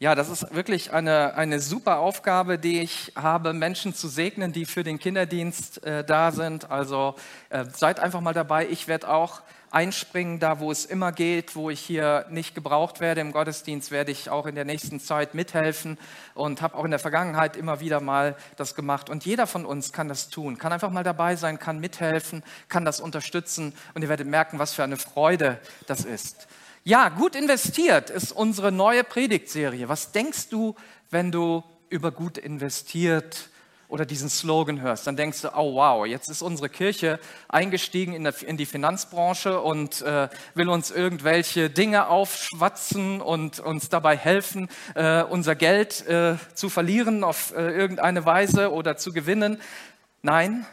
Ja, das ist wirklich eine, eine super Aufgabe, die ich habe, Menschen zu segnen, die für den Kinderdienst äh, da sind. Also äh, seid einfach mal dabei. Ich werde auch einspringen, da wo es immer geht, wo ich hier nicht gebraucht werde im Gottesdienst, werde ich auch in der nächsten Zeit mithelfen und habe auch in der Vergangenheit immer wieder mal das gemacht. Und jeder von uns kann das tun, kann einfach mal dabei sein, kann mithelfen, kann das unterstützen und ihr werdet merken, was für eine Freude das ist. Ja, gut investiert ist unsere neue Predigtserie. Was denkst du, wenn du über gut investiert oder diesen Slogan hörst? Dann denkst du, oh wow, jetzt ist unsere Kirche eingestiegen in, der, in die Finanzbranche und äh, will uns irgendwelche Dinge aufschwatzen und uns dabei helfen, äh, unser Geld äh, zu verlieren auf äh, irgendeine Weise oder zu gewinnen. Nein,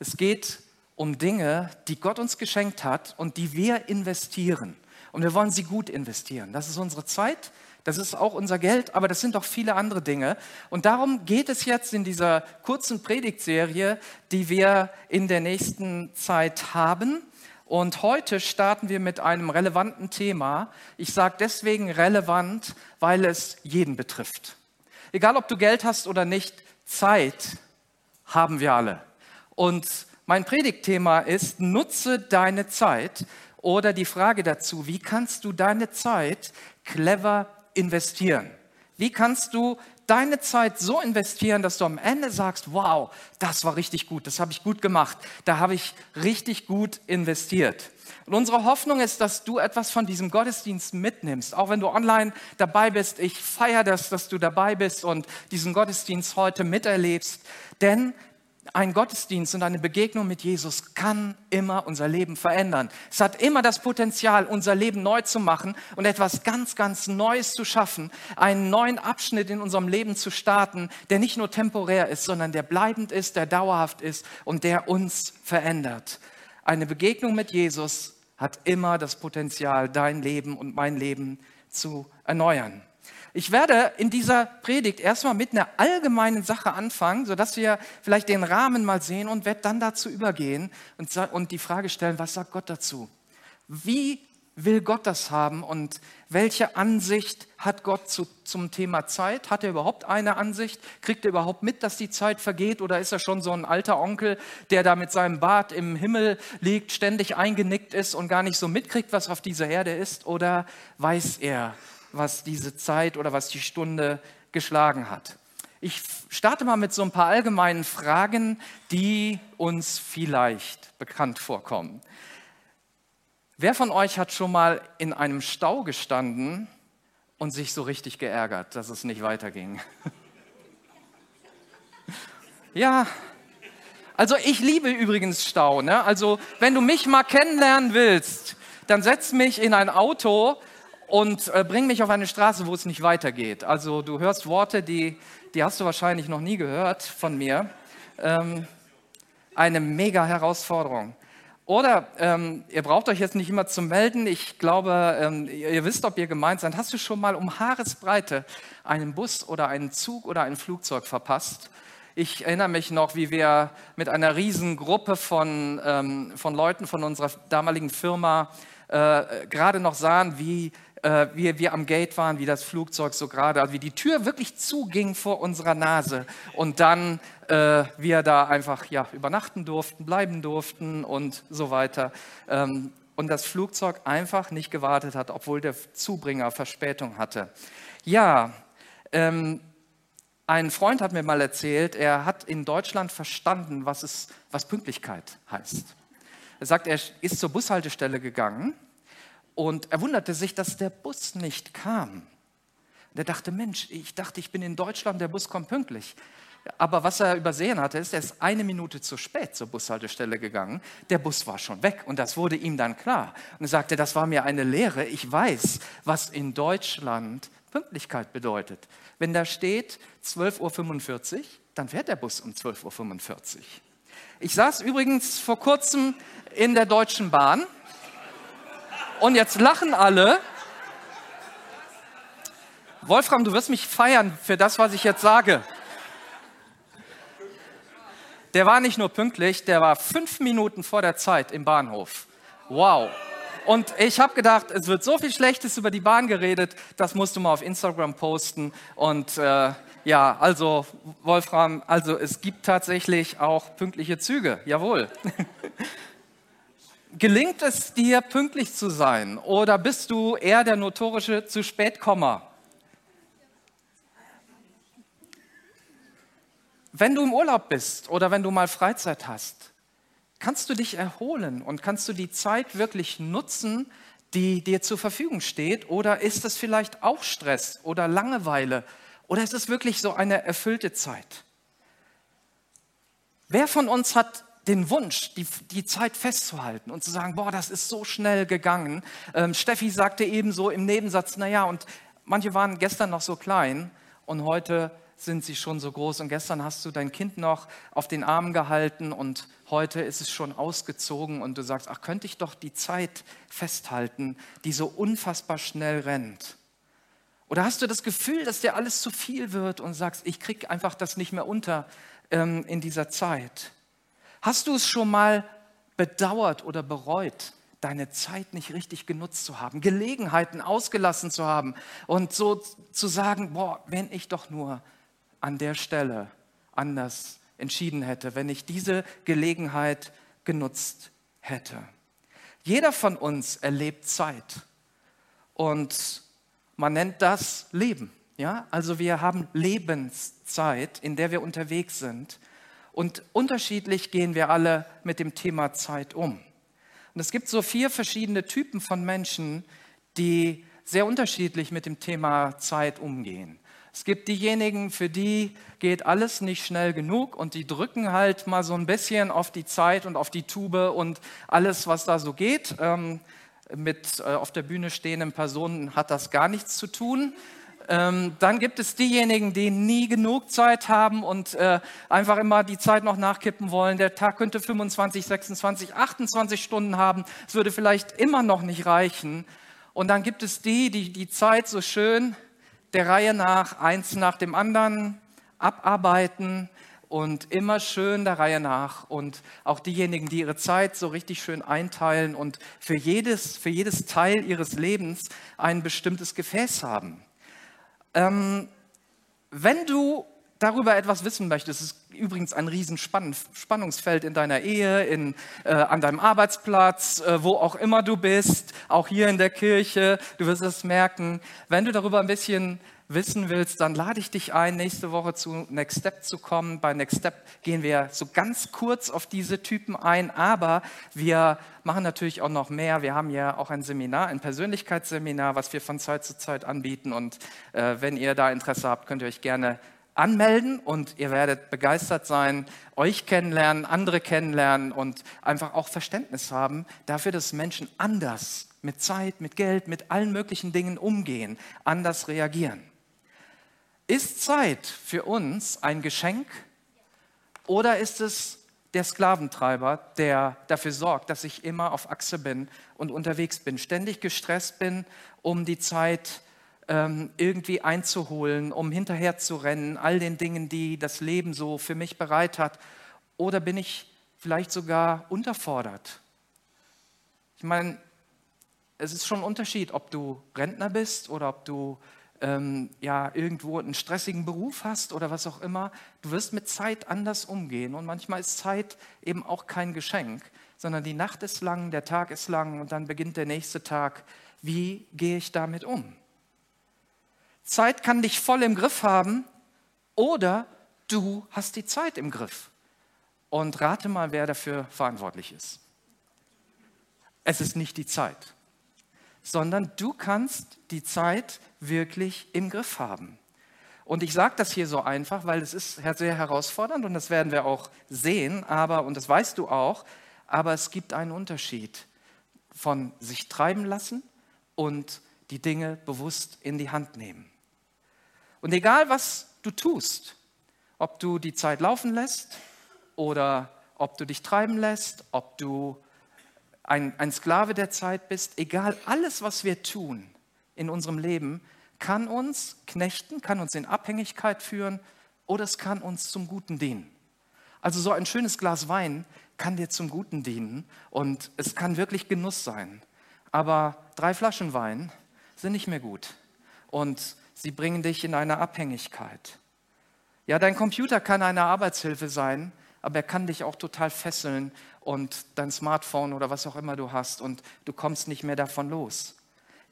es geht um Dinge, die Gott uns geschenkt hat und die wir investieren. Und wir wollen sie gut investieren. Das ist unsere Zeit, das ist auch unser Geld, aber das sind auch viele andere Dinge. Und darum geht es jetzt in dieser kurzen Predigtserie, die wir in der nächsten Zeit haben. Und heute starten wir mit einem relevanten Thema. Ich sage deswegen relevant, weil es jeden betrifft. Egal, ob du Geld hast oder nicht, Zeit haben wir alle. Und mein Predigtthema ist, nutze deine Zeit. Oder die Frage dazu, wie kannst du deine Zeit clever investieren? Wie kannst du deine Zeit so investieren, dass du am Ende sagst, wow, das war richtig gut, das habe ich gut gemacht, da habe ich richtig gut investiert. Und unsere Hoffnung ist, dass du etwas von diesem Gottesdienst mitnimmst, auch wenn du online dabei bist. Ich feiere das, dass du dabei bist und diesen Gottesdienst heute miterlebst, denn ein Gottesdienst und eine Begegnung mit Jesus kann immer unser Leben verändern. Es hat immer das Potenzial, unser Leben neu zu machen und etwas ganz, ganz Neues zu schaffen, einen neuen Abschnitt in unserem Leben zu starten, der nicht nur temporär ist, sondern der bleibend ist, der dauerhaft ist und der uns verändert. Eine Begegnung mit Jesus hat immer das Potenzial, dein Leben und mein Leben zu erneuern. Ich werde in dieser Predigt erstmal mit einer allgemeinen Sache anfangen, sodass wir vielleicht den Rahmen mal sehen und werde dann dazu übergehen und, die Frage stellen, was sagt Gott dazu? Wie will Gott das haben und welche Ansicht hat Gott zu, zum Thema Zeit? Hat er überhaupt eine Ansicht? Kriegt er überhaupt mit, dass die Zeit vergeht oder ist er schon so ein alter Onkel, der da mit seinem Bart im Himmel liegt, ständig eingenickt ist und gar nicht so mitkriegt, was auf dieser Erde ist? Oder weiß er, was diese Zeit oder was die Stunde geschlagen hat. Ich starte mal mit so ein paar allgemeinen Fragen, die uns vielleicht bekannt vorkommen. Wer von euch hat schon mal in einem Stau gestanden und sich so richtig geärgert, dass es nicht weiterging? ja, also ich liebe übrigens Stau. Ne? Also wenn du mich mal kennenlernen willst, dann setz mich in ein Auto und äh, bring mich auf eine Straße, wo es nicht weitergeht. Also du hörst Worte, die, die hast du wahrscheinlich noch nie gehört von mir. Ähm, eine mega Herausforderung. Oder ähm, ihr braucht euch jetzt nicht immer zu melden. Ich glaube, ähm, ihr, wisst, ob ihr gemeint seid. Hast du schon mal um Haaresbreite einen Bus oder einen Zug oder ein Flugzeug verpasst? Ich erinnere mich noch, wie wir mit einer riesen Gruppe von, ähm, von Leuten von unserer damaligen Firma äh, gerade noch sahen, wie äh, wie wir am Gate waren, wie das Flugzeug so gerade, also wie die Tür wirklich zuging vor unserer Nase und dann äh, wir da einfach ja, übernachten durften, bleiben durften und so weiter. Ähm, und das Flugzeug einfach nicht gewartet hat, obwohl der Zubringer Verspätung hatte. Ja, ähm, ein Freund hat mir mal erzählt, er hat in Deutschland verstanden, was, es, was Pünktlichkeit heißt. Er sagt, er ist zur Bushaltestelle gegangen und er wunderte sich, dass der Bus nicht kam. Und er dachte, Mensch, ich dachte, ich bin in Deutschland, der Bus kommt pünktlich. Aber was er übersehen hatte, ist, er ist eine Minute zu spät zur Bushaltestelle gegangen. Der Bus war schon weg und das wurde ihm dann klar. Und er sagte, das war mir eine Lehre. Ich weiß, was in Deutschland Pünktlichkeit bedeutet. Wenn da steht 12.45 Uhr, dann fährt der Bus um 12.45 Uhr. Ich saß übrigens vor kurzem in der Deutschen Bahn und jetzt lachen alle. Wolfram, du wirst mich feiern für das, was ich jetzt sage. Der war nicht nur pünktlich, der war fünf Minuten vor der Zeit im Bahnhof. Wow. Und ich habe gedacht, es wird so viel Schlechtes über die Bahn geredet, das musst du mal auf Instagram posten. Und äh, ja, also Wolfram, also es gibt tatsächlich auch pünktliche Züge, jawohl. Gelingt es dir, pünktlich zu sein oder bist du eher der notorische zu spät Komma? Wenn du im Urlaub bist oder wenn du mal Freizeit hast, kannst du dich erholen und kannst du die Zeit wirklich nutzen, die dir zur Verfügung steht? Oder ist es vielleicht auch Stress oder Langeweile? Oder ist es wirklich so eine erfüllte Zeit? Wer von uns hat den Wunsch, die, die Zeit festzuhalten und zu sagen, boah, das ist so schnell gegangen. Ähm, Steffi sagte ebenso im Nebensatz, naja, und manche waren gestern noch so klein und heute sind sie schon so groß und gestern hast du dein Kind noch auf den Arm gehalten und heute ist es schon ausgezogen und du sagst, ach, könnte ich doch die Zeit festhalten, die so unfassbar schnell rennt. Oder hast du das Gefühl, dass dir alles zu viel wird und sagst, ich kriege einfach das nicht mehr unter ähm, in dieser Zeit? Hast du es schon mal bedauert oder bereut, deine Zeit nicht richtig genutzt zu haben, Gelegenheiten ausgelassen zu haben und so zu sagen, boah, wenn ich doch nur an der Stelle anders entschieden hätte, wenn ich diese Gelegenheit genutzt hätte. Jeder von uns erlebt Zeit und man nennt das Leben. Ja? Also wir haben Lebenszeit, in der wir unterwegs sind und unterschiedlich gehen wir alle mit dem Thema Zeit um. Und es gibt so vier verschiedene Typen von Menschen, die sehr unterschiedlich mit dem Thema Zeit umgehen. Es gibt diejenigen, für die geht alles nicht schnell genug und die drücken halt mal so ein bisschen auf die Zeit und auf die Tube und alles, was da so geht. Ähm, mit äh, auf der Bühne stehenden Personen hat das gar nichts zu tun. Ähm, dann gibt es diejenigen, die nie genug Zeit haben und äh, einfach immer die Zeit noch nachkippen wollen. Der Tag könnte 25, 26, 28 Stunden haben. Es würde vielleicht immer noch nicht reichen. Und dann gibt es die, die die Zeit so schön der Reihe nach, eins nach dem anderen abarbeiten und immer schön der Reihe nach. Und auch diejenigen, die ihre Zeit so richtig schön einteilen und für jedes, für jedes Teil ihres Lebens ein bestimmtes Gefäß haben. Ähm, wenn du darüber etwas wissen möchtest, ist übrigens ein Riesenspannungsfeld in deiner Ehe, in, äh, an deinem Arbeitsplatz, äh, wo auch immer du bist, auch hier in der Kirche, du wirst es merken. Wenn du darüber ein bisschen wissen willst, dann lade ich dich ein, nächste Woche zu Next Step zu kommen. Bei Next Step gehen wir so ganz kurz auf diese Typen ein, aber wir machen natürlich auch noch mehr. Wir haben ja auch ein Seminar, ein Persönlichkeitsseminar, was wir von Zeit zu Zeit anbieten. Und äh, wenn ihr da Interesse habt, könnt ihr euch gerne anmelden und ihr werdet begeistert sein, euch kennenlernen, andere kennenlernen und einfach auch Verständnis haben dafür, dass Menschen anders mit Zeit, mit Geld, mit allen möglichen Dingen umgehen, anders reagieren. Ist Zeit für uns ein Geschenk oder ist es der Sklaventreiber, der dafür sorgt, dass ich immer auf Achse bin und unterwegs bin, ständig gestresst bin, um die Zeit ähm, irgendwie einzuholen, um hinterher zu rennen, all den Dingen, die das Leben so für mich bereit hat? Oder bin ich vielleicht sogar unterfordert? Ich meine, es ist schon ein Unterschied, ob du Rentner bist oder ob du ähm, ja irgendwo einen stressigen Beruf hast oder was auch immer. Du wirst mit Zeit anders umgehen und manchmal ist Zeit eben auch kein Geschenk, sondern die Nacht ist lang, der Tag ist lang und dann beginnt der nächste Tag. Wie gehe ich damit um? Zeit kann dich voll im Griff haben oder du hast die Zeit im Griff. Und rate mal, wer dafür verantwortlich ist. Es ist nicht die Zeit, sondern du kannst die Zeit wirklich im Griff haben. Und ich sage das hier so einfach, weil es ist sehr herausfordernd und das werden wir auch sehen, aber, und das weißt du auch, aber es gibt einen Unterschied von sich treiben lassen und die Dinge bewusst in die Hand nehmen. Und egal, was du tust, ob du die Zeit laufen lässt oder ob du dich treiben lässt, ob du ein, ein Sklave der Zeit bist, egal, alles, was wir tun in unserem Leben, kann uns knechten, kann uns in Abhängigkeit führen oder es kann uns zum Guten dienen. Also so ein schönes Glas Wein kann dir zum Guten dienen und es kann wirklich Genuss sein. Aber drei Flaschen Wein sind nicht mehr gut und sie bringen dich in eine Abhängigkeit. Ja, dein Computer kann eine Arbeitshilfe sein, aber er kann dich auch total fesseln und dein Smartphone oder was auch immer du hast und du kommst nicht mehr davon los.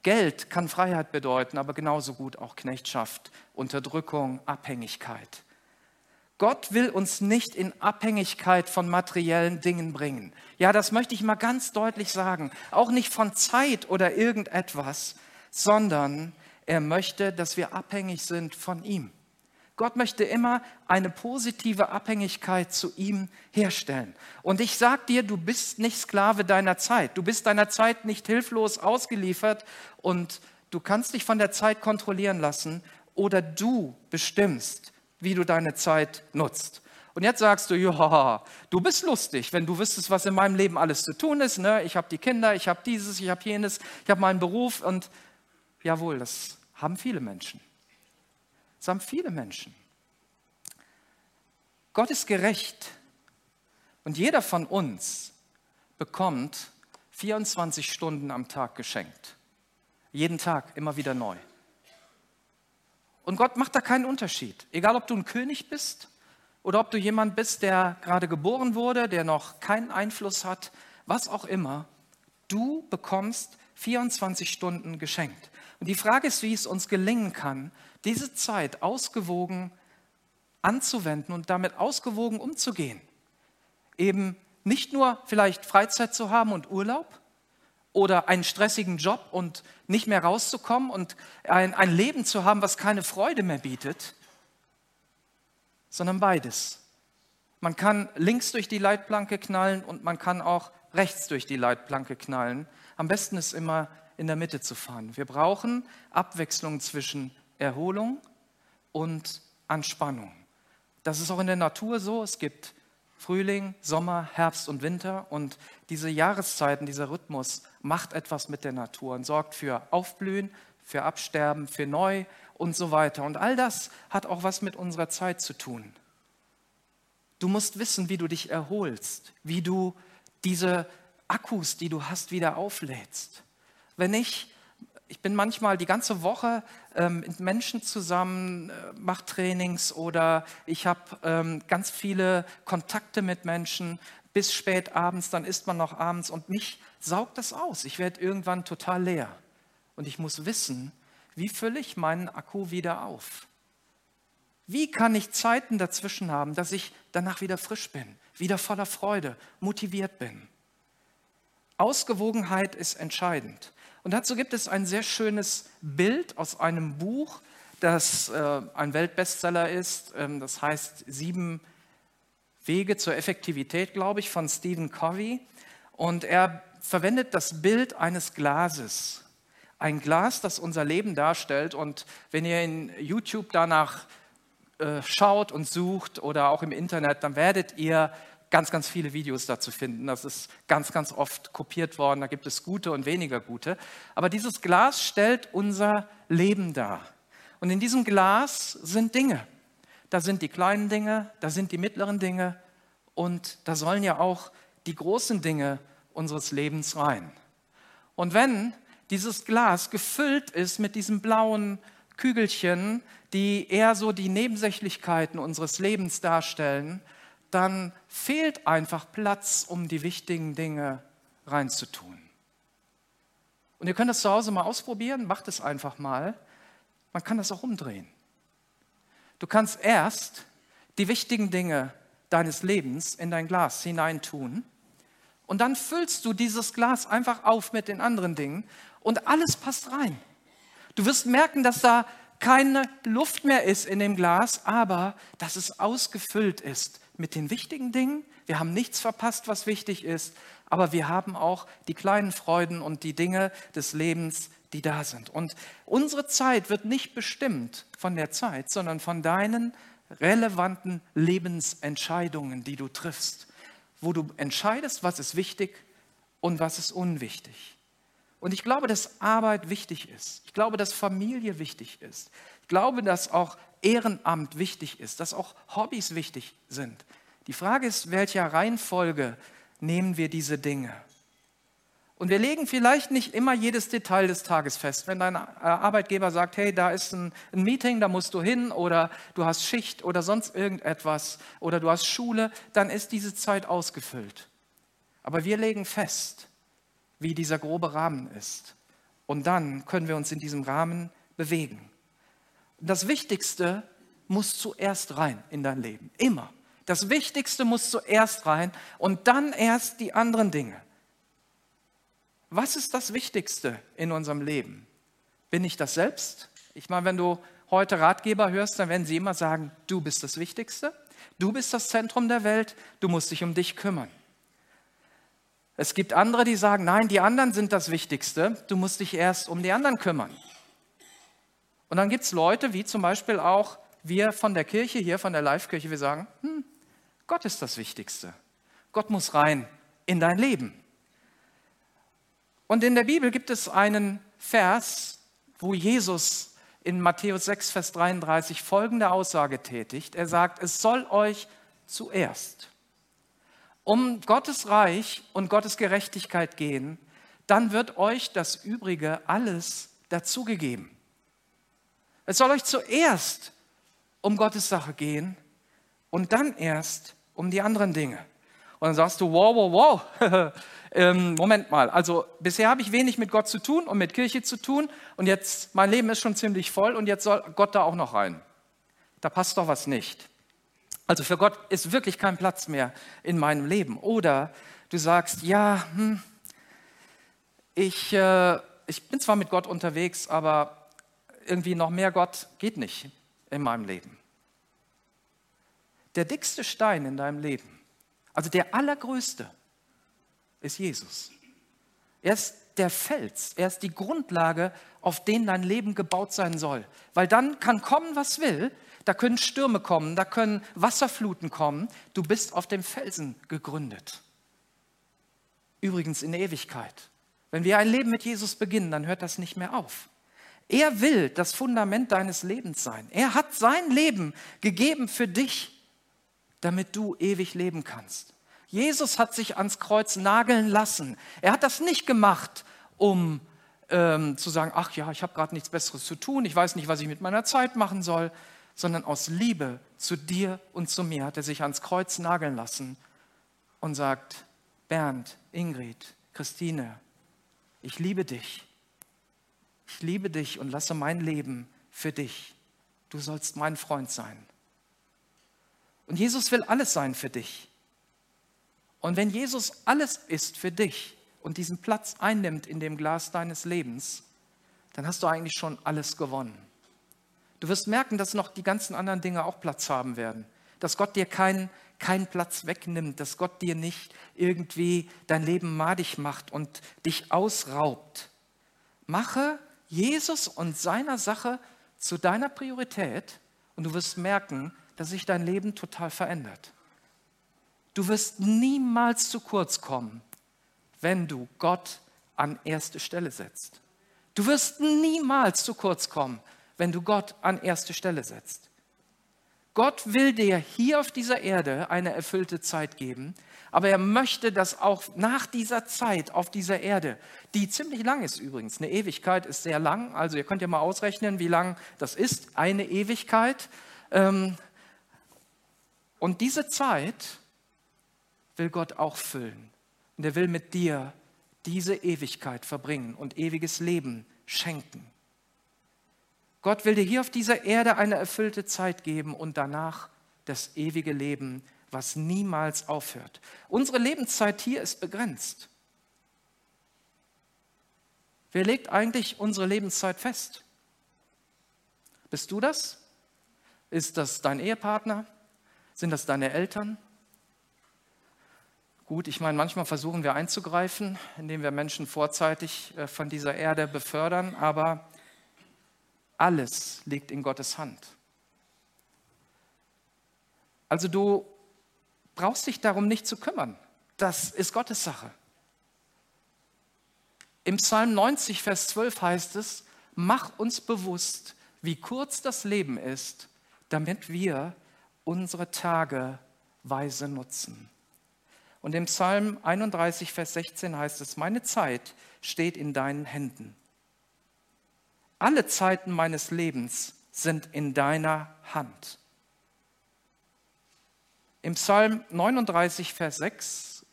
Geld kann Freiheit bedeuten, aber genauso gut auch Knechtschaft, Unterdrückung, Abhängigkeit. Gott will uns nicht in Abhängigkeit von materiellen Dingen bringen. Ja, das möchte ich mal ganz deutlich sagen. Auch nicht von Zeit oder irgendetwas, sondern er möchte, dass wir abhängig sind von ihm. Gott möchte immer eine positive Abhängigkeit zu ihm herstellen. Und ich sage dir, du bist nicht Sklave deiner Zeit. Du bist deiner Zeit nicht hilflos ausgeliefert und du kannst dich von der Zeit kontrollieren lassen oder du bestimmst, wie du deine Zeit nutzt. Und jetzt sagst du, ja, du bist lustig, wenn du wüsstest, was in meinem Leben alles zu tun ist. Ne? Ich habe die Kinder, ich habe dieses, ich habe jenes, ich habe meinen Beruf und jawohl, das haben viele Menschen. Das haben viele Menschen. Gott ist gerecht und jeder von uns bekommt 24 Stunden am Tag geschenkt. Jeden Tag, immer wieder neu. Und Gott macht da keinen Unterschied. Egal, ob du ein König bist oder ob du jemand bist, der gerade geboren wurde, der noch keinen Einfluss hat, was auch immer, du bekommst 24 Stunden geschenkt. Und die Frage ist, wie es uns gelingen kann, diese Zeit ausgewogen anzuwenden und damit ausgewogen umzugehen. Eben nicht nur vielleicht Freizeit zu haben und Urlaub oder einen stressigen Job und nicht mehr rauszukommen und ein, ein Leben zu haben, was keine Freude mehr bietet, sondern beides. Man kann links durch die Leitplanke knallen und man kann auch rechts durch die Leitplanke knallen. Am besten ist immer in der Mitte zu fahren. Wir brauchen Abwechslung zwischen Erholung und Anspannung. Das ist auch in der Natur so. Es gibt Frühling, Sommer, Herbst und Winter und diese Jahreszeiten, dieser Rhythmus macht etwas mit der Natur und sorgt für Aufblühen, für Absterben, für Neu und so weiter. Und all das hat auch was mit unserer Zeit zu tun. Du musst wissen, wie du dich erholst, wie du diese Akkus, die du hast, wieder auflädst. Wenn ich, ich bin manchmal die ganze Woche ähm, mit Menschen zusammen, äh, mache Trainings oder ich habe ähm, ganz viele Kontakte mit Menschen bis spät abends, dann isst man noch abends und mich saugt das aus. Ich werde irgendwann total leer. Und ich muss wissen, wie fülle ich meinen Akku wieder auf? Wie kann ich Zeiten dazwischen haben, dass ich danach wieder frisch bin, wieder voller Freude, motiviert bin? Ausgewogenheit ist entscheidend. Und dazu gibt es ein sehr schönes Bild aus einem Buch, das äh, ein Weltbestseller ist. Ähm, das heißt Sieben Wege zur Effektivität, glaube ich, von Stephen Covey. Und er verwendet das Bild eines Glases. Ein Glas, das unser Leben darstellt. Und wenn ihr in YouTube danach äh, schaut und sucht oder auch im Internet, dann werdet ihr ganz, ganz viele Videos dazu finden. Das ist ganz, ganz oft kopiert worden. Da gibt es gute und weniger gute. Aber dieses Glas stellt unser Leben dar. Und in diesem Glas sind Dinge. Da sind die kleinen Dinge, da sind die mittleren Dinge und da sollen ja auch die großen Dinge unseres Lebens rein. Und wenn dieses Glas gefüllt ist mit diesen blauen Kügelchen, die eher so die Nebensächlichkeiten unseres Lebens darstellen, dann fehlt einfach Platz, um die wichtigen Dinge reinzutun. Und ihr könnt das zu Hause mal ausprobieren, macht es einfach mal. Man kann das auch umdrehen. Du kannst erst die wichtigen Dinge deines Lebens in dein Glas hineintun und dann füllst du dieses Glas einfach auf mit den anderen Dingen und alles passt rein. Du wirst merken, dass da keine Luft mehr ist in dem Glas, aber dass es ausgefüllt ist mit den wichtigen Dingen. Wir haben nichts verpasst, was wichtig ist, aber wir haben auch die kleinen Freuden und die Dinge des Lebens, die da sind. Und unsere Zeit wird nicht bestimmt von der Zeit, sondern von deinen relevanten Lebensentscheidungen, die du triffst, wo du entscheidest, was ist wichtig und was ist unwichtig. Und ich glaube, dass Arbeit wichtig ist. Ich glaube, dass Familie wichtig ist. Ich glaube, dass auch Ehrenamt wichtig ist, dass auch Hobbys wichtig sind. Die Frage ist, welcher Reihenfolge nehmen wir diese Dinge? Und wir legen vielleicht nicht immer jedes Detail des Tages fest. Wenn dein äh, Arbeitgeber sagt, hey, da ist ein, ein, Meeting, da musst du hin oder du hast Schicht oder sonst irgendetwas oder du hast Schule, dann ist diese Zeit ausgefüllt. Aber wir legen fest, wie dieser grobe Rahmen ist. Und dann können wir uns in diesem Rahmen bewegen. Das Wichtigste muss zuerst rein in dein Leben. Immer. Das Wichtigste muss zuerst rein und dann erst die anderen Dinge. Was ist das Wichtigste in unserem Leben? Bin ich das selbst? Ich meine, wenn du heute Ratgeber hörst, dann werden sie immer sagen, du bist das Wichtigste, du bist das Zentrum der Welt, du musst dich um dich kümmern. Es gibt andere, die sagen, nein, die anderen sind das Wichtigste, du musst dich erst um die anderen kümmern. Und dann gibt es Leute, wie zum Beispiel auch wir von der Kirche hier, von der Live-Kirche, wir sagen, hm, Gott ist das Wichtigste. Gott muss rein in dein Leben. Und in der Bibel gibt es einen Vers, wo Jesus in Matthäus 6, Vers 33 folgende Aussage tätigt. Er sagt, es soll euch zuerst um Gottes Reich und Gottes Gerechtigkeit gehen, dann wird euch das Übrige alles dazugegeben. Es soll euch zuerst um Gottes Sache gehen und dann erst um die anderen Dinge. Und dann sagst du, wow, wow, wow, ähm, Moment mal, also bisher habe ich wenig mit Gott zu tun und mit Kirche zu tun und jetzt, mein Leben ist schon ziemlich voll und jetzt soll Gott da auch noch rein. Da passt doch was nicht. Also für Gott ist wirklich kein Platz mehr in meinem Leben. Oder du sagst, ja, hm, ich, äh, ich bin zwar mit Gott unterwegs, aber irgendwie noch mehr Gott geht nicht in meinem Leben. Der dickste Stein in deinem Leben, also der allergrößte, ist Jesus. Er ist der Fels, er ist die Grundlage, auf den dein Leben gebaut sein soll. Weil dann kann kommen, was will, da können Stürme kommen, da können Wasserfluten kommen. Du bist auf dem Felsen gegründet. Übrigens in Ewigkeit. Wenn wir ein Leben mit Jesus beginnen, dann hört das nicht mehr auf. Er will das Fundament deines Lebens sein. Er hat sein Leben gegeben für dich, damit du ewig leben kannst. Jesus hat sich ans Kreuz nageln lassen. Er hat das nicht gemacht, um ähm, zu sagen, ach ja, ich habe gerade nichts Besseres zu tun, ich weiß nicht, was ich mit meiner Zeit machen soll, sondern aus Liebe zu dir und zu mir hat er sich ans Kreuz nageln lassen und sagt, Bernd, Ingrid, Christine, ich liebe dich. Ich liebe dich und lasse mein Leben für dich. Du sollst mein Freund sein. Und Jesus will alles sein für dich. Und wenn Jesus alles ist für dich und diesen Platz einnimmt in dem Glas deines Lebens, dann hast du eigentlich schon alles gewonnen. Du wirst merken, dass noch die ganzen anderen Dinge auch Platz haben werden. Dass Gott dir keinen keinen Platz wegnimmt, dass Gott dir nicht irgendwie dein Leben madig macht und dich ausraubt. Mache Jesus und seiner Sache zu deiner Priorität und du wirst merken, dass sich dein Leben total verändert. Du wirst niemals zu kurz kommen, wenn du Gott an erste Stelle setzt. Du wirst niemals zu kurz kommen, wenn du Gott an erste Stelle setzt. Gott will dir hier auf dieser Erde eine erfüllte Zeit geben, aber er möchte, dass auch nach dieser Zeit auf dieser Erde, die ziemlich lang ist übrigens, eine Ewigkeit ist sehr lang, also ihr könnt ja mal ausrechnen, wie lang das ist, eine Ewigkeit. Ähm, und diese Zeit will Gott auch füllen. Und er will mit dir diese Ewigkeit verbringen und ewiges Leben schenken. Gott will dir hier auf dieser Erde eine erfüllte Zeit geben und danach das ewige Leben, was niemals aufhört. Unsere Lebenszeit hier ist begrenzt. Wer legt eigentlich unsere Lebenszeit fest? Bist du das? Ist das dein Ehepartner? Sind das deine Eltern? Gut, ich meine, manchmal versuchen wir einzugreifen, indem wir Menschen vorzeitig äh, von dieser Erde befördern, aber alles liegt in Gottes Hand. Also du brauchst dich darum nicht zu kümmern. Das ist Gottes Sache. Im Psalm 90, Vers 12 heißt es, mach uns bewusst, wie kurz das Leben ist, damit wir unsere Tage weise nutzen. Und im Psalm 31, Vers 16 heißt es, meine Zeit steht in deinen Händen. Alle Zeiten meines Lebens sind in deiner Hand. Im Psalm 39, Vers 6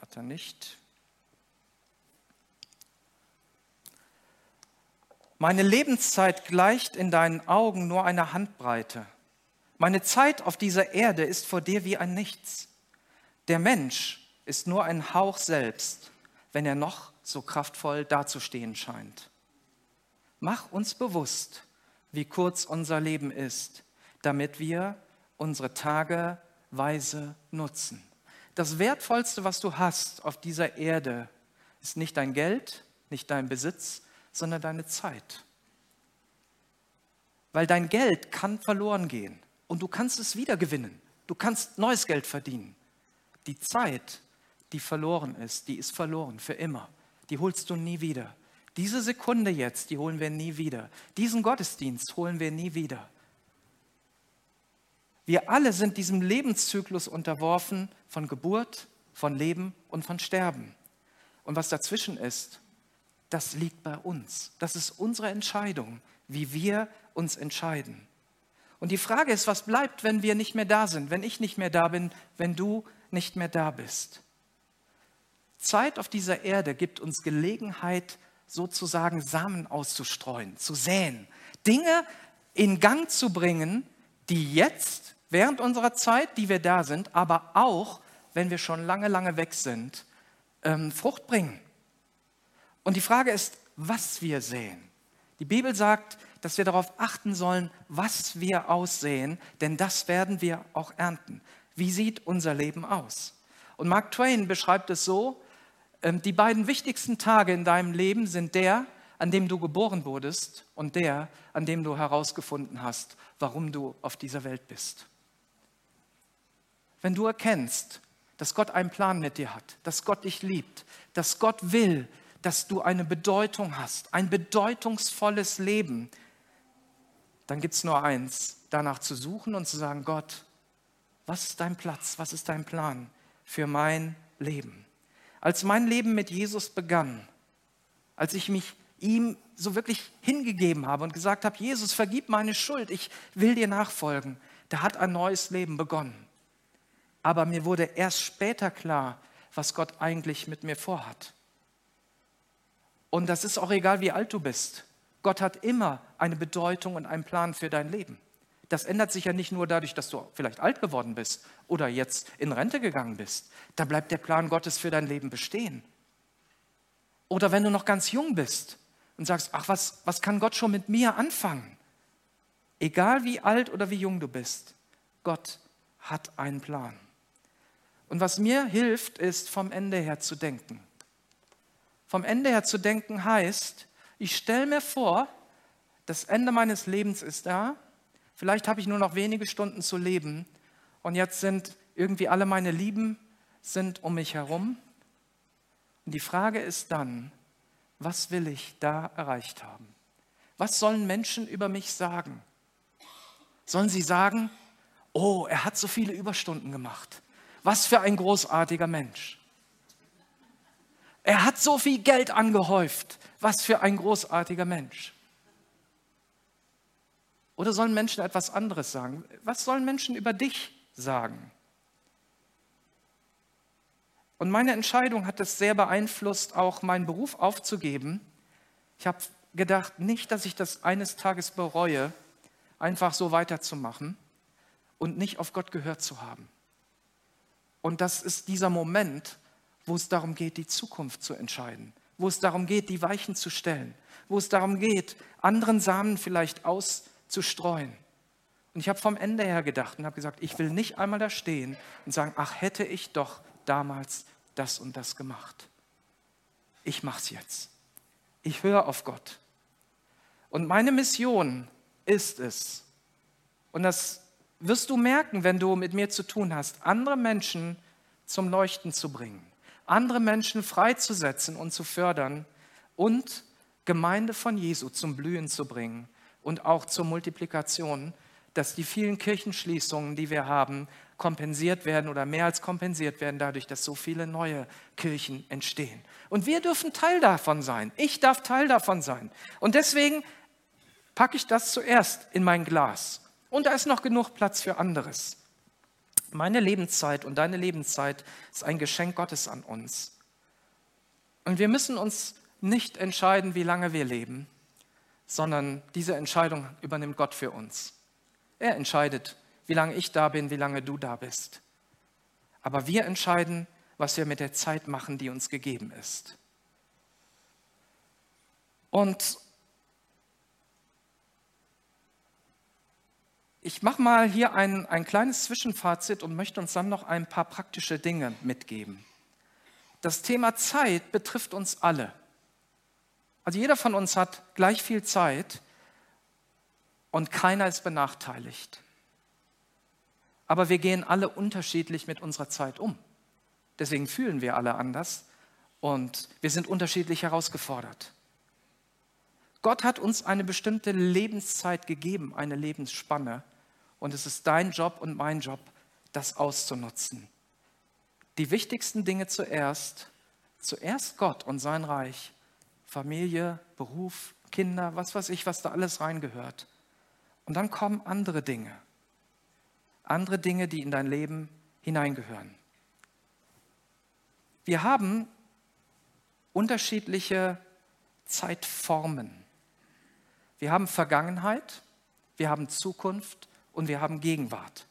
hat er nicht. Meine Lebenszeit gleicht in deinen Augen nur einer Handbreite. Meine Zeit auf dieser Erde ist vor dir wie ein Nichts. Der Mensch ist nur ein Hauch selbst, wenn er noch so kraftvoll dazustehen scheint. Mach uns bewusst, wie kurz unser Leben ist, damit wir unsere Tage weise nutzen. Das Wertvollste, was du hast auf dieser Erde, ist nicht dein Geld, nicht dein Besitz, sondern deine Zeit. Weil dein Geld kann verloren gehen und du kannst es wieder gewinnen. Du kannst neues Geld verdienen. Die Zeit, die verloren ist, die ist verloren für immer. Die holst du nie wieder. Diese Sekunde jetzt, die holen wir nie wieder. Diesen Gottesdienst holen wir nie wieder. Wir alle sind diesem Lebenszyklus unterworfen von Geburt, von Leben und von Sterben. Und was dazwischen ist, das liegt bei uns. Das ist unsere Entscheidung, wie wir uns entscheiden. Und die Frage ist, was bleibt, wenn wir nicht mehr da sind, wenn ich nicht mehr da bin, wenn du nicht mehr da bist? Zeit auf dieser Erde gibt uns Gelegenheit, sozusagen Samen auszustreuen, zu säen, Dinge in Gang zu bringen, die jetzt, während unserer Zeit, die wir da sind, aber auch, wenn wir schon lange, lange weg sind, ähm, Frucht bringen. Und die Frage ist, was wir sehen. Die Bibel sagt, dass wir darauf achten sollen, was wir aussehen, denn das werden wir auch ernten. Wie sieht unser Leben aus? Und Mark Twain beschreibt es so, ähm, die beiden wichtigsten Tage in deinem Leben sind der, an dem du geboren wurdest und der, an dem du herausgefunden hast, warum du auf dieser Welt bist. Wenn du erkennst, dass Gott einen Plan mit dir hat, dass Gott dich liebt, dass Gott will, dass du eine Bedeutung hast, ein bedeutungsvolles Leben, dann gibt es nur eins, danach zu suchen und zu sagen, Gott, was ist dein Platz, was ist dein Plan für mein Leben? Als mein Leben mit Jesus begann, als ich mich ihm so wirklich hingegeben habe und gesagt habe, Jesus, vergib meine Schuld, ich will dir nachfolgen, da hat ein neues Leben begonnen. Aber mir wurde erst später klar, was Gott eigentlich mit mir vorhat. Und das ist auch egal, wie alt du bist. Gott hat immer eine Bedeutung und einen Plan für dein Leben. Das ändert sich ja nicht nur dadurch, dass du vielleicht alt geworden bist oder jetzt in Rente gegangen bist. Da bleibt der Plan Gottes für dein Leben bestehen. Oder wenn du noch ganz jung bist und sagst, ach, was, was kann Gott schon mit mir anfangen? Egal wie alt oder wie jung du bist, Gott hat einen Plan. Und was mir hilft, ist vom Ende her zu denken vom Ende her zu denken heißt, ich stelle mir vor, das Ende meines Lebens ist da, vielleicht habe ich nur noch wenige Stunden zu leben und jetzt sind irgendwie alle meine Lieben sind um mich herum. Und die Frage ist dann, was will ich da erreicht haben? Was sollen Menschen über mich sagen? Sollen sie sagen, oh, er hat so viele Überstunden gemacht. Was für ein großartiger Mensch. Er hat so viel Geld angehäuft. Was für ein großartiger Mensch. Oder sollen Menschen etwas anderes sagen? Was sollen Menschen über dich sagen? Und meine Entscheidung hat es sehr beeinflusst, auch meinen Beruf aufzugeben. Ich habe gedacht, nicht, dass ich das eines Tages bereue, einfach so weiterzumachen und nicht auf Gott gehört zu haben. Und das ist dieser Moment, wo es darum geht, die Zukunft zu entscheiden, wo es darum geht, die Weichen zu stellen, wo es darum geht, anderen Samen vielleicht auszustreuen. Und ich habe vom Ende her gedacht und habe gesagt, ich will nicht einmal da stehen und sagen, ach hätte ich doch damals das und das gemacht. Ich mache es jetzt. Ich höre auf Gott. Und meine Mission ist es, und das wirst du merken, wenn du mit mir zu tun hast, andere Menschen zum Leuchten zu bringen andere Menschen freizusetzen und zu fördern und Gemeinde von Jesu zum Blühen zu bringen und auch zur Multiplikation, dass die vielen Kirchenschließungen, die wir haben, kompensiert werden oder mehr als kompensiert werden dadurch, dass so viele neue Kirchen entstehen. Und wir dürfen Teil davon sein. Ich darf Teil davon sein. Und deswegen packe ich das zuerst in mein Glas. Und da ist noch genug Platz für anderes. Meine Lebenszeit und deine Lebenszeit ist ein Geschenk Gottes an uns. Und wir müssen uns nicht entscheiden, wie lange wir leben, sondern diese Entscheidung übernimmt Gott für uns. Er entscheidet, wie lange ich da bin, wie lange du da bist. Aber wir entscheiden, was wir mit der Zeit machen, die uns gegeben ist. Und ich mache mal hier ein, ein kleines Zwischenfazit und möchte uns dann noch ein paar praktische Dinge mitgeben. Das Thema Zeit betrifft uns alle. Also jeder von uns hat gleich viel Zeit und keiner ist benachteiligt. Aber wir gehen alle unterschiedlich mit unserer Zeit um. Deswegen fühlen wir alle anders und wir sind unterschiedlich herausgefordert. Gott hat uns eine bestimmte Lebenszeit gegeben, eine Lebensspanne. Und es ist dein Job und mein Job, das auszunutzen. Die wichtigsten Dinge zuerst. Zuerst Gott und sein Reich. Familie, Beruf, Kinder, was weiß ich, was da alles reingehört. Und dann kommen andere Dinge andere Dinge, die in dein Leben hineingehören. Wir haben unterschiedliche Zeitformen. Wir haben Vergangenheit, wir haben Zukunft und wir haben Gegenwart.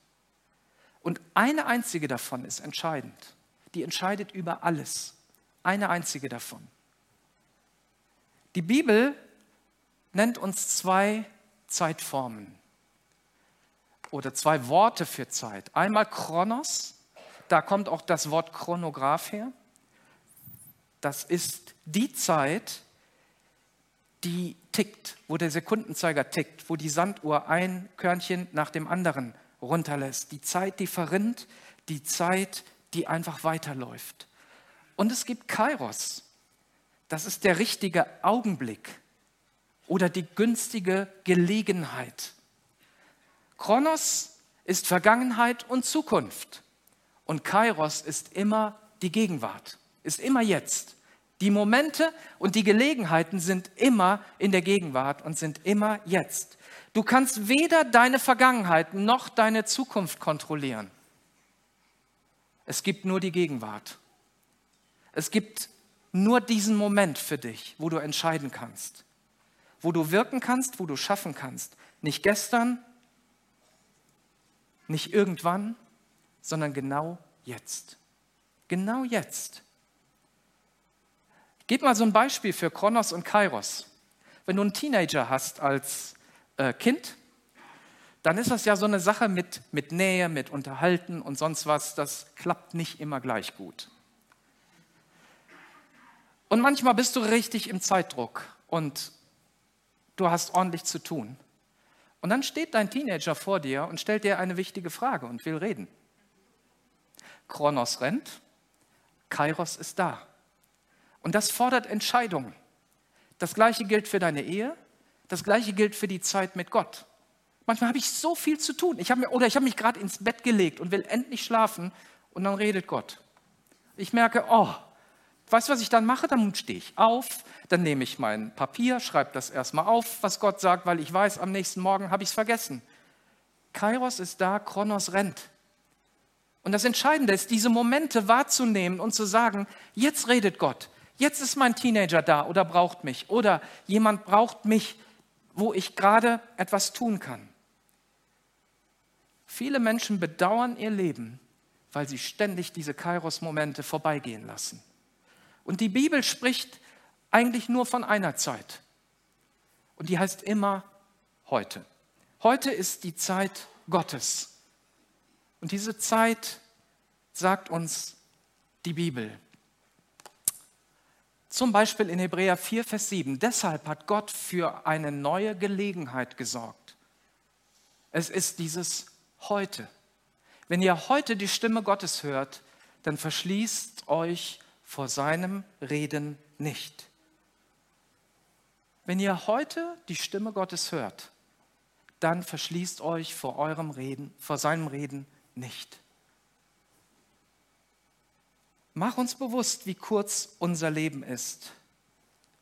Und eine einzige davon ist entscheidend. Die entscheidet über alles. Eine einzige davon. Die Bibel nennt uns zwei Zeitformen oder zwei Worte für Zeit. Einmal Chronos, da kommt auch das Wort Chronograph her. Das ist die Zeit, die tickt, wo der Sekundenzeiger tickt, wo die Sanduhr ein Körnchen nach dem anderen runterlässt. Die Zeit, die verrinnt, die Zeit, die einfach weiterläuft. Und es gibt Kairos. Das ist der richtige Augenblick oder die günstige Gelegenheit. Kronos ist Vergangenheit und Zukunft. Und Kairos ist immer die Gegenwart, ist immer jetzt. Die Momente und die Gelegenheiten sind immer in der Gegenwart und sind immer jetzt. Du kannst weder deine Vergangenheit noch deine Zukunft kontrollieren. Es gibt nur die Gegenwart. Es gibt nur diesen Moment für dich, wo du entscheiden kannst, wo du wirken kannst, wo du schaffen kannst. Nicht gestern, nicht irgendwann, sondern genau jetzt. Genau jetzt. Gib mal so ein Beispiel für Kronos und Kairos. Wenn du einen Teenager hast als äh, Kind, dann ist das ja so eine Sache mit, mit Nähe, mit Unterhalten und sonst was. Das klappt nicht immer gleich gut. Und manchmal bist du richtig im Zeitdruck und du hast ordentlich zu tun. Und dann steht dein Teenager vor dir und stellt dir eine wichtige Frage und will reden. Kronos rennt, Kairos ist da. Und das fordert Entscheidungen. Das gleiche gilt für deine Ehe, das gleiche gilt für die Zeit mit Gott. Manchmal habe ich so viel zu tun. Ich mir, oder ich habe mich gerade ins Bett gelegt und will endlich schlafen und dann redet Gott. Ich merke, oh, Weißt du, was ich dann mache? Dann stehe ich auf, dann nehme ich mein Papier, schreibe das erstmal auf, was Gott sagt, weil ich weiß, am nächsten Morgen habe ich es vergessen. Kairos ist da, Kronos rennt. Und das Entscheidende ist, diese Momente wahrzunehmen und zu sagen, jetzt redet Gott, jetzt ist mein Teenager da oder braucht mich oder jemand braucht mich, wo ich gerade etwas tun kann. Viele Menschen bedauern ihr Leben, weil sie ständig diese Kairos-Momente vorbeigehen lassen. Und die Bibel spricht eigentlich nur von einer Zeit. Und die heißt immer heute. Heute ist die Zeit Gottes. Und diese Zeit sagt uns die Bibel. Zum Beispiel in Hebräer 4, Vers 7. Deshalb hat Gott für eine neue Gelegenheit gesorgt. Es ist dieses heute. Wenn ihr heute die Stimme Gottes hört, dann verschließt euch vor seinem Reden nicht. Wenn ihr heute die Stimme Gottes hört, dann verschließt euch vor eurem Reden, vor seinem Reden nicht. Mach uns bewusst, wie kurz unser Leben ist,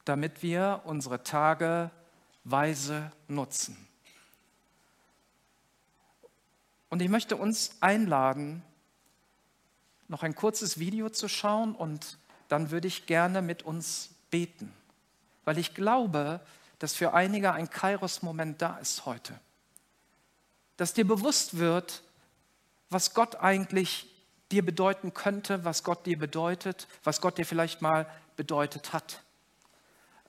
damit wir unsere Tage weise nutzen. Und ich möchte uns einladen, noch ein kurzes Video zu schauen und dann würde ich gerne mit uns beten, weil ich glaube, dass für einige ein Kairos-Moment da ist heute. Dass dir bewusst wird, was Gott eigentlich dir bedeuten könnte, was Gott dir bedeutet, was Gott dir vielleicht mal bedeutet hat.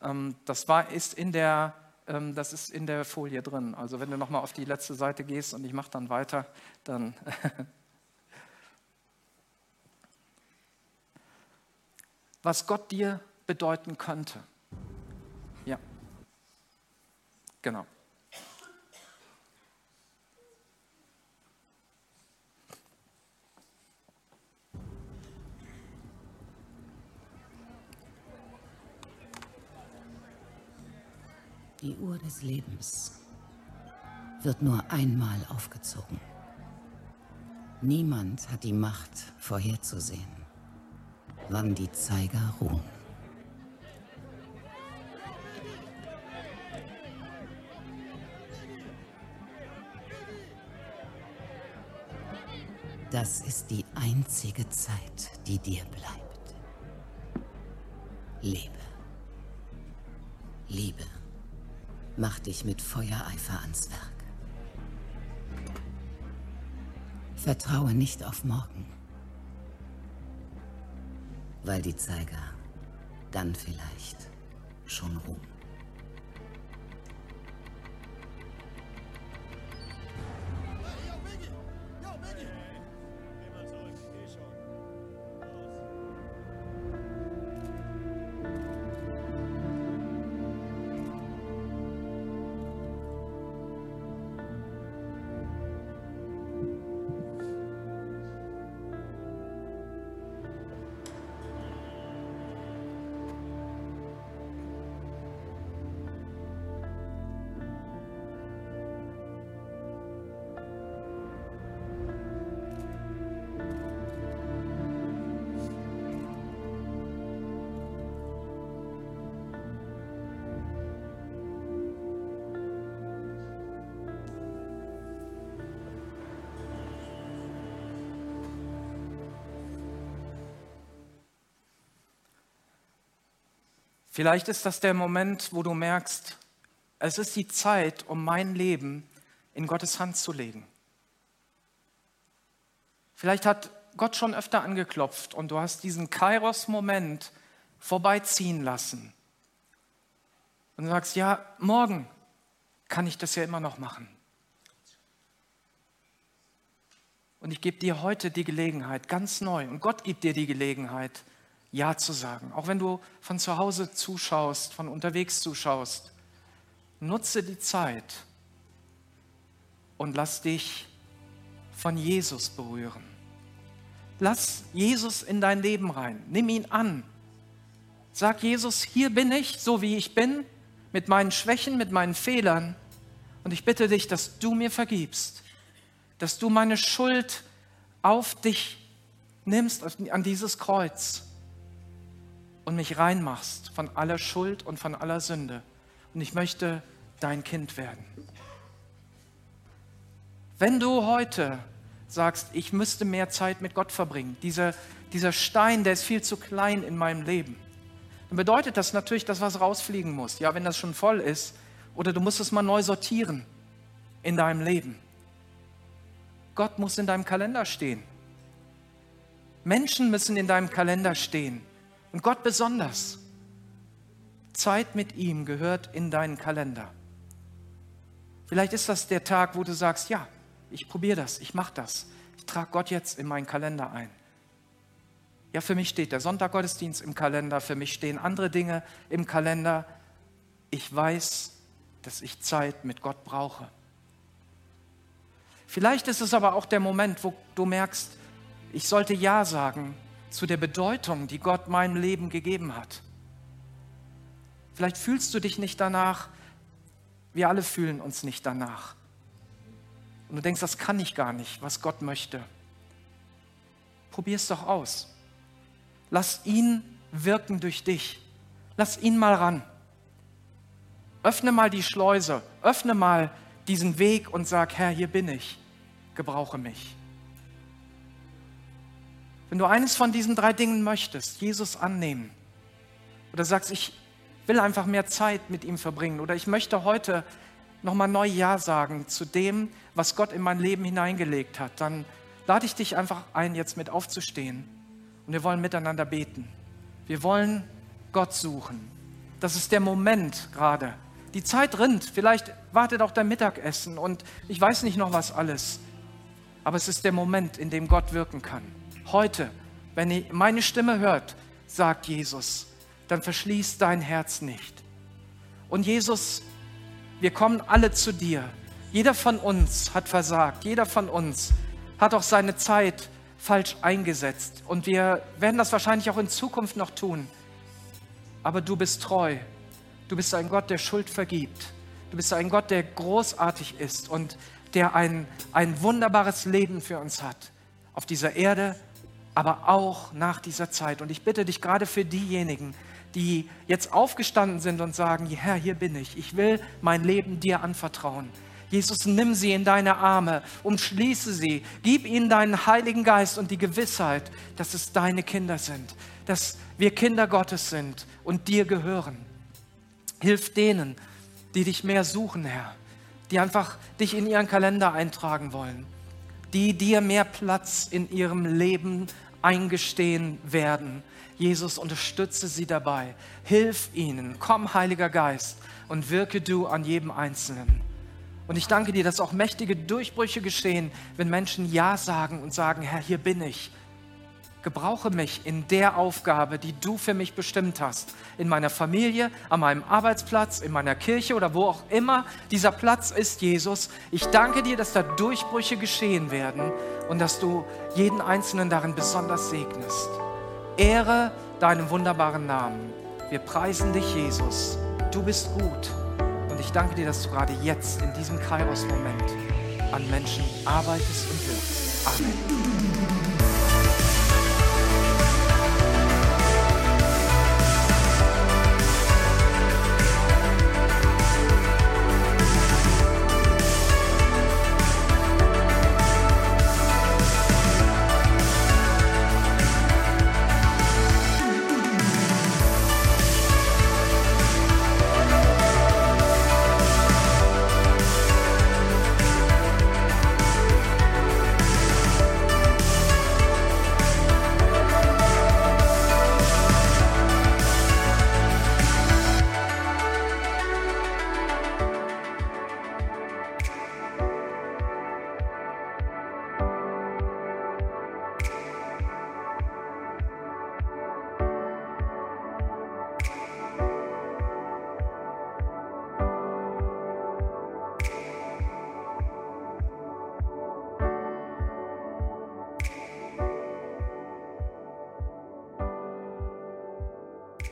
Ähm, das war, ist in der, ähm, das ist in der Folie drin. Also wenn du nochmal auf die letzte Seite gehst und ich mache dann weiter, dann was Gott dir bedeuten könnte. Ja, genau. Die Uhr des Lebens wird nur einmal aufgezogen. Niemand hat die Macht vorherzusehen, wann die Zeiger ruhen. Das ist die einzige Zeit, die dir bleibt. Lebe. Liebe. Mach dich mit Feuereifer ans Werk. Vertraue nicht auf morgen, weil die Zeiger dann vielleicht schon ruhen. Vielleicht ist das der Moment, wo du merkst, es ist die Zeit, um mein Leben in Gottes Hand zu legen. Vielleicht hat Gott schon öfter angeklopft und du hast diesen Kairos-Moment vorbeiziehen lassen. Und du sagst, ja, morgen kann ich das ja immer noch machen. Und ich gebe dir heute die Gelegenheit, ganz neu, und Gott gibt dir die Gelegenheit, ja zu sagen. Auch wenn du von zu Hause zuschaust, von unterwegs zuschaust, nutze die Zeit und lass dich von Jesus berühren. Lass Jesus in dein Leben rein. Nimm ihn an. Sag Jesus, hier bin ich, so wie ich bin, mit meinen Schwächen, mit meinen Fehlern. Und ich bitte dich, dass du mir vergibst, dass du meine Schuld auf dich nimmst, an dieses Kreuz und mich reinmachst von aller Schuld und von aller Sünde. Und ich möchte dein Kind werden. Wenn du heute sagst, ich müsste mehr Zeit mit Gott verbringen, dieser, dieser Stein, der ist viel zu klein in meinem Leben, dann bedeutet das natürlich, dass was rausfliegen muss. Ja, wenn das schon voll ist, oder du musst es mal neu sortieren in deinem Leben. Gott muss in deinem Kalender stehen. Menschen müssen in deinem Kalender stehen. Und Gott besonders. Zeit mit ihm gehört in deinen Kalender. Vielleicht ist das der Tag, wo du sagst, ja, ich probiere das, ich mache das. Ich trage Gott jetzt in meinen Kalender ein. Ja, für mich steht der Sonntaggottesdienst im Kalender, für mich stehen andere Dinge im Kalender. Ich weiß, dass ich Zeit mit Gott brauche. Vielleicht ist es aber auch der Moment, wo du merkst, ich sollte Ja sagen zu der Bedeutung, die Gott meinem Leben gegeben hat. Vielleicht fühlst du dich nicht danach, wir alle fühlen uns nicht danach. und du denkst, das kann ich gar nicht, was Gott möchte. Probier es doch aus. Lass ihn wirken durch dich. Lass ihn mal ran. Öffne mal die Schleuse, öffne mal diesen Weg und sag, Herr, hier bin ich, gebrauche mich. Wenn du eines von diesen drei Dingen möchtest, Jesus annehmen, oder sagst, ich will einfach mehr Zeit mit ihm verbringen, oder ich möchte heute nochmal neu Ja sagen zu dem, was Gott in mein Leben hineingelegt hat, dann lade ich dich einfach ein, jetzt mit aufzustehen und wir wollen miteinander beten. Wir wollen Gott suchen. Das ist der Moment gerade, die Zeit rinnt. Vielleicht wartet auch dein Mittagessen und ich weiß nicht noch was alles. Aber es ist der Moment, in dem Gott wirken kann. Heute, wenn ihr meine Stimme hört, sagt Jesus, dann verschließ dein Herz nicht. Und Jesus, wir kommen alle zu dir. Jeder von uns hat versagt. Jeder von uns hat auch seine Zeit falsch eingesetzt. Und wir werden das wahrscheinlich auch in Zukunft noch tun. Aber du bist treu Du bist ein Gott, der Schuld vergibt. Du bist ein Gott, der großartig ist und der ein, ein wunderbares Leben für uns hat. Auf dieser Erde, aber auch nach dieser Zeit. Und ich bitte dich gerade für diejenigen, die jetzt aufgestanden sind und sagen, Herr, hier bin ich. Ich will mein Leben dir anvertrauen. Jesus, nimm sie in deine Arme, umschließe sie, gib ihnen deinen Heiligen Geist und die Gewissheit, dass es deine Kinder sind, dass wir Kinder Gottes sind und dir gehören. Hilf denen, die dich mehr suchen, Herr, die einfach dich in ihren Kalender eintragen wollen, die dir mehr Platz in ihrem Leben eingestehen werden. Jesus, unterstütze sie dabei. Hilf ihnen. Komm, Heiliger Geist, und wirke du an jedem Einzelnen. Und ich danke dir, dass auch mächtige Durchbrüche geschehen, wenn Menschen Ja sagen und sagen, Herr, hier bin ich gebrauche mich in der Aufgabe, die du für mich bestimmt hast. In meiner Familie, an meinem Arbeitsplatz, in meiner Kirche oder wo auch immer dieser Platz ist, Jesus. Ich danke dir, dass da Durchbrüche geschehen werden und dass du jeden Einzelnen darin besonders segnest. Ehre deinem wunderbaren Namen. Wir preisen dich, Jesus. Du bist gut. Und ich danke dir, dass du gerade jetzt in diesem Kairos-Moment an Menschen arbeitest und wirkst. Amen.